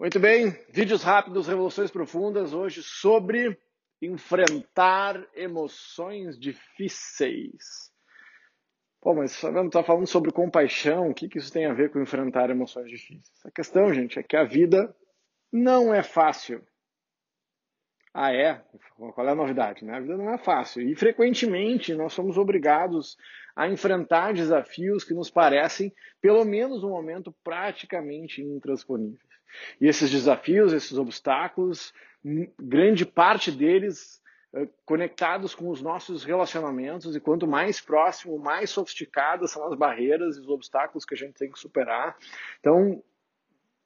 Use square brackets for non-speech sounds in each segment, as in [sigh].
Muito bem, vídeos rápidos, revoluções profundas, hoje sobre enfrentar emoções difíceis. Pô, mas sabendo, tá falando sobre compaixão, o que, que isso tem a ver com enfrentar emoções difíceis? A questão, gente, é que a vida não é fácil. Ah, é? Qual é a novidade? Né? A vida não é fácil. E frequentemente nós somos obrigados a enfrentar desafios que nos parecem, pelo menos no momento, praticamente intransponíveis. E esses desafios, esses obstáculos, grande parte deles eh, conectados com os nossos relacionamentos, e quanto mais próximo, mais sofisticadas são as barreiras e os obstáculos que a gente tem que superar. Então,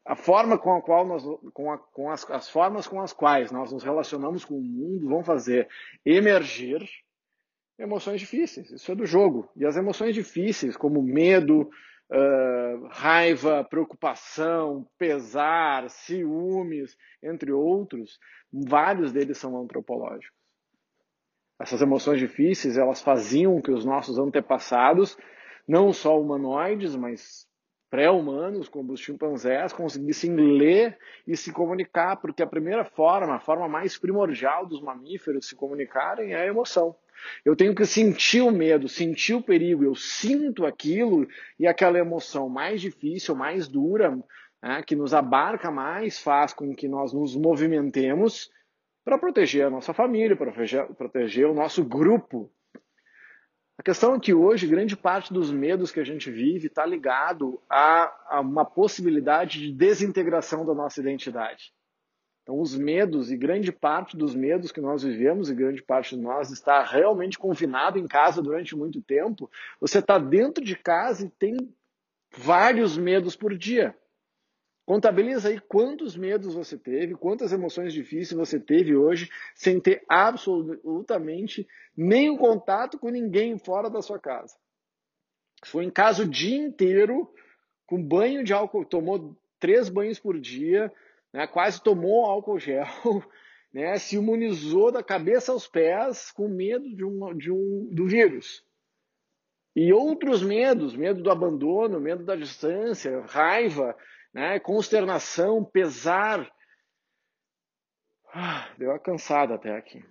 a forma com a qual nós, com, a, com as, as formas com as quais nós nos relacionamos com o mundo vão fazer emergir emoções difíceis. Isso é do jogo. E as emoções difíceis, como medo, uh, raiva, preocupação, pesar, ciúmes, entre outros, vários deles são antropológicos. Essas emoções difíceis, elas faziam que os nossos antepassados, não só humanoides, mas pré-humanos, como os chimpanzés, conseguissem ler e se comunicar, porque a primeira forma, a forma mais primordial dos mamíferos se comunicarem é a emoção. Eu tenho que sentir o medo, sentir o perigo, eu sinto aquilo e aquela emoção mais difícil, mais dura, né, que nos abarca mais, faz com que nós nos movimentemos para proteger a nossa família, para proteger, proteger o nosso grupo. A questão é que hoje grande parte dos medos que a gente vive está ligado a, a uma possibilidade de desintegração da nossa identidade. Então, os medos e grande parte dos medos que nós vivemos e grande parte de nós está realmente confinado em casa durante muito tempo. Você está dentro de casa e tem vários medos por dia. Contabiliza aí quantos medos você teve, quantas emoções difíceis você teve hoje, sem ter absolutamente nenhum contato com ninguém fora da sua casa. Foi em casa o dia inteiro, com banho de álcool, tomou três banhos por dia, né, quase tomou álcool gel, [laughs] né, se imunizou da cabeça aos pés com medo de um, de um, do vírus. E outros medos, medo do abandono, medo da distância, raiva, né, consternação, pesar. Ah, deu uma cansada até aqui.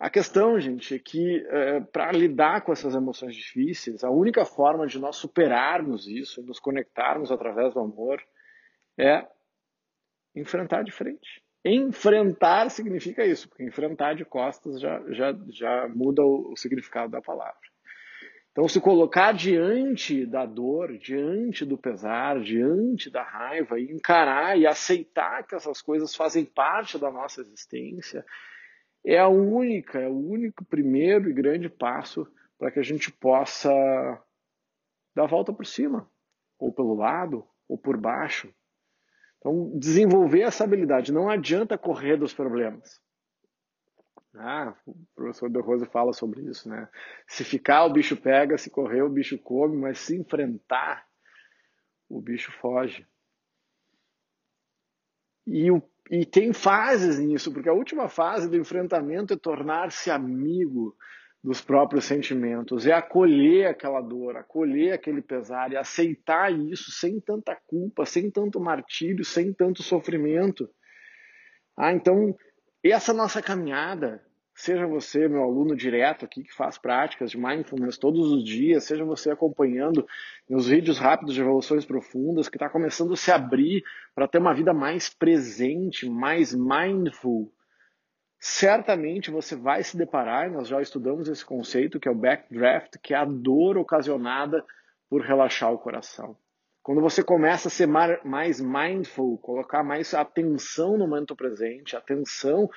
A questão, gente, é que é, para lidar com essas emoções difíceis, a única forma de nós superarmos isso, nos conectarmos através do amor, é enfrentar de frente. Enfrentar significa isso, porque enfrentar de costas já, já, já muda o, o significado da palavra. Então, se colocar diante da dor, diante do pesar, diante da raiva, e encarar e aceitar que essas coisas fazem parte da nossa existência, é a única, é o único primeiro e grande passo para que a gente possa dar a volta por cima, ou pelo lado, ou por baixo, então, desenvolver essa habilidade. Não adianta correr dos problemas. Ah, o professor De Rose fala sobre isso, né? Se ficar, o bicho pega, se correr, o bicho come, mas se enfrentar, o bicho foge. E, o, e tem fases nisso, porque a última fase do enfrentamento é tornar-se amigo dos próprios sentimentos, é acolher aquela dor, acolher aquele pesar e aceitar isso sem tanta culpa, sem tanto martírio, sem tanto sofrimento. Ah, então, essa nossa caminhada, seja você meu aluno direto aqui que faz práticas de mindfulness todos os dias, seja você acompanhando meus vídeos rápidos de evoluções profundas, que está começando a se abrir para ter uma vida mais presente, mais mindful, certamente você vai se deparar, nós já estudamos esse conceito, que é o backdraft, que é a dor ocasionada por relaxar o coração. Quando você começa a ser mais mindful, colocar mais atenção no momento presente, atenção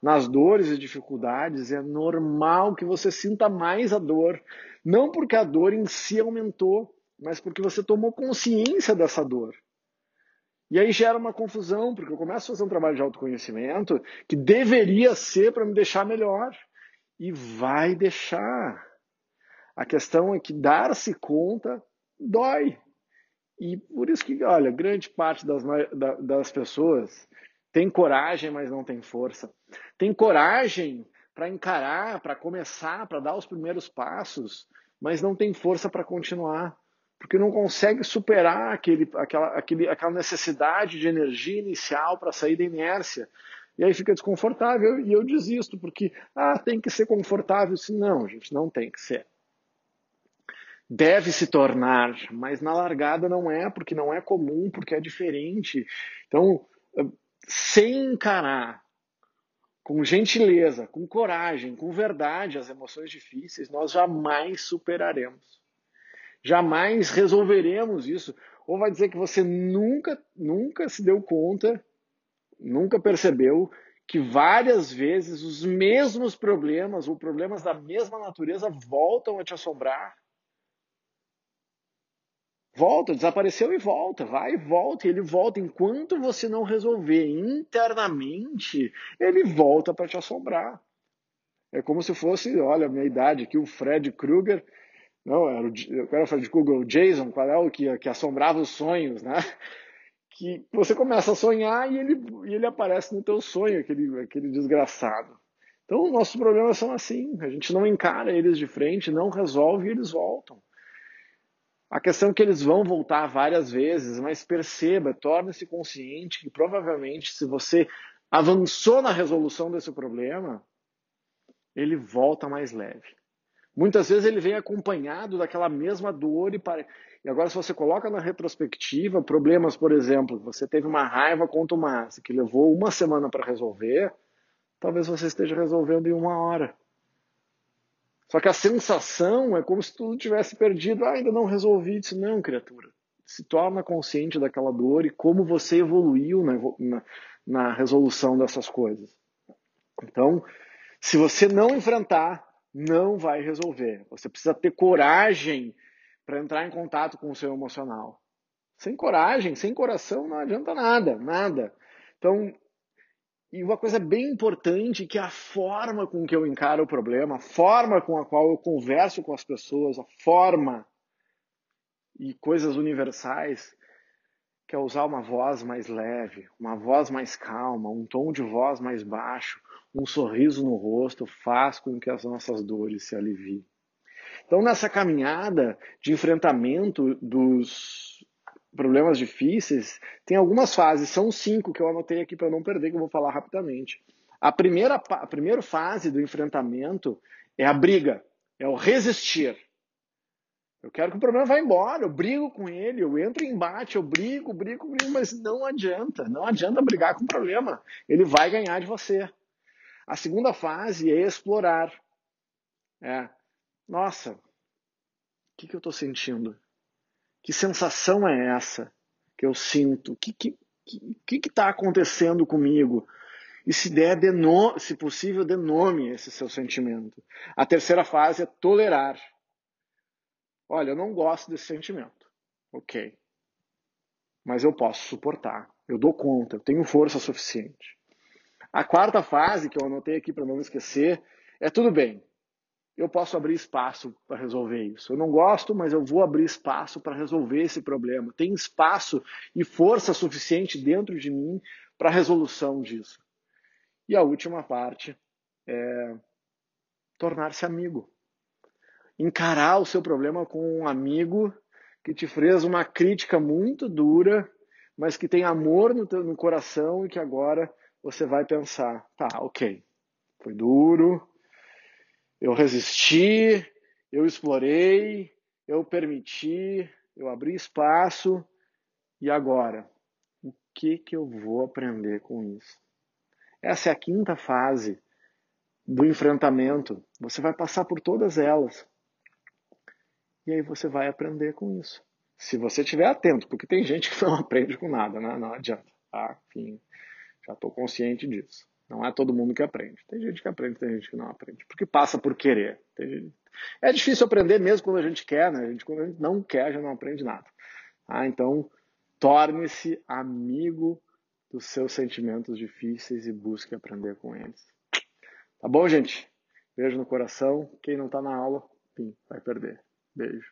nas dores e dificuldades, é normal que você sinta mais a dor. Não porque a dor em si aumentou, mas porque você tomou consciência dessa dor. E aí gera uma confusão, porque eu começo a fazer um trabalho de autoconhecimento que deveria ser para me deixar melhor. E vai deixar. A questão é que dar-se conta dói. E por isso que, olha, grande parte das, das pessoas tem coragem, mas não tem força. Tem coragem para encarar, para começar, para dar os primeiros passos, mas não tem força para continuar porque não consegue superar aquele, aquela, aquele, aquela necessidade de energia inicial para sair da inércia. E aí fica desconfortável e eu desisto, porque ah, tem que ser confortável. Se não, gente, não tem que ser. Deve se tornar, mas na largada não é, porque não é comum, porque é diferente. Então, sem encarar com gentileza, com coragem, com verdade as emoções difíceis, nós jamais superaremos. Jamais resolveremos isso. Ou vai dizer que você nunca, nunca se deu conta, nunca percebeu que várias vezes os mesmos problemas ou problemas da mesma natureza voltam a te assombrar Volta, desapareceu e volta, vai e volta, e ele volta. Enquanto você não resolver internamente, ele volta para te assombrar. É como se fosse, olha, a minha idade aqui, o Fred Krueger, não, era o, era o Fred Krueger, o Jason, qual é o que, que assombrava os sonhos, né? [laughs] Que você começa a sonhar e ele, e ele aparece no teu sonho, aquele, aquele desgraçado. Então, nossos problemas são assim, a gente não encara eles de frente, não resolve e eles voltam. A questão é que eles vão voltar várias vezes, mas perceba, torne-se consciente que provavelmente se você avançou na resolução desse problema, ele volta mais leve. Muitas vezes ele vem acompanhado daquela mesma dor e, e agora se você coloca na retrospectiva problemas, por exemplo, você teve uma raiva contra o Márcio que levou uma semana para resolver, talvez você esteja resolvendo em uma hora. Só que a sensação é como se tudo tivesse perdido. Ah, ainda não resolvi. isso. não, criatura. Se torna consciente daquela dor e como você evoluiu na, na, na resolução dessas coisas. Então, se você não enfrentar, não vai resolver. Você precisa ter coragem para entrar em contato com o seu emocional. Sem coragem, sem coração, não adianta nada, nada. Então, e uma coisa bem importante que é a forma com que eu encaro o problema, a forma com a qual eu converso com as pessoas, a forma e coisas universais, que é usar uma voz mais leve, uma voz mais calma, um tom de voz mais baixo, um sorriso no rosto faz com que as nossas dores se aliviem. Então, nessa caminhada de enfrentamento dos problemas difíceis, tem algumas fases, são cinco que eu anotei aqui para não perder, que eu vou falar rapidamente. A primeira, a primeira fase do enfrentamento é a briga, é o resistir. Eu quero que o problema vá embora, eu brigo com ele, eu entro em embate, eu brigo, brigo, brigo, mas não adianta, não adianta brigar com o problema. Ele vai ganhar de você. A segunda fase é explorar. É, nossa, o que, que eu estou sentindo? Que sensação é essa que eu sinto? O que está que, que, tá acontecendo comigo? E se der, deno, se possível, denome esse seu sentimento. A terceira fase é tolerar. Olha, eu não gosto desse sentimento. Ok. Mas eu posso suportar. Eu dou conta. Eu tenho força suficiente. A quarta fase, que eu anotei aqui para não esquecer, é tudo bem eu posso abrir espaço para resolver isso. Eu não gosto, mas eu vou abrir espaço para resolver esse problema. Tem espaço e força suficiente dentro de mim para a resolução disso. E a última parte é tornar-se amigo. Encarar o seu problema com um amigo que te fez uma crítica muito dura, mas que tem amor no, teu, no coração e que agora você vai pensar: tá, ok, foi duro, eu resisti, eu explorei, eu permiti, eu abri espaço e agora? O que, que eu vou aprender com isso? Essa é a quinta fase do enfrentamento. Você vai passar por todas elas. E aí você vai aprender com isso. Se você estiver atento, porque tem gente que não [laughs] aprende com nada, né? não adianta. Tá? Enfim, já estou consciente disso. Não é todo mundo que aprende. Tem gente que aprende, tem gente que não aprende. Porque passa por querer. É difícil aprender mesmo quando a gente quer, né? A gente, quando a gente não quer, já não aprende nada. Ah, então, torne-se amigo dos seus sentimentos difíceis e busque aprender com eles. Tá bom, gente? Beijo no coração. Quem não está na aula, vai perder. Beijo.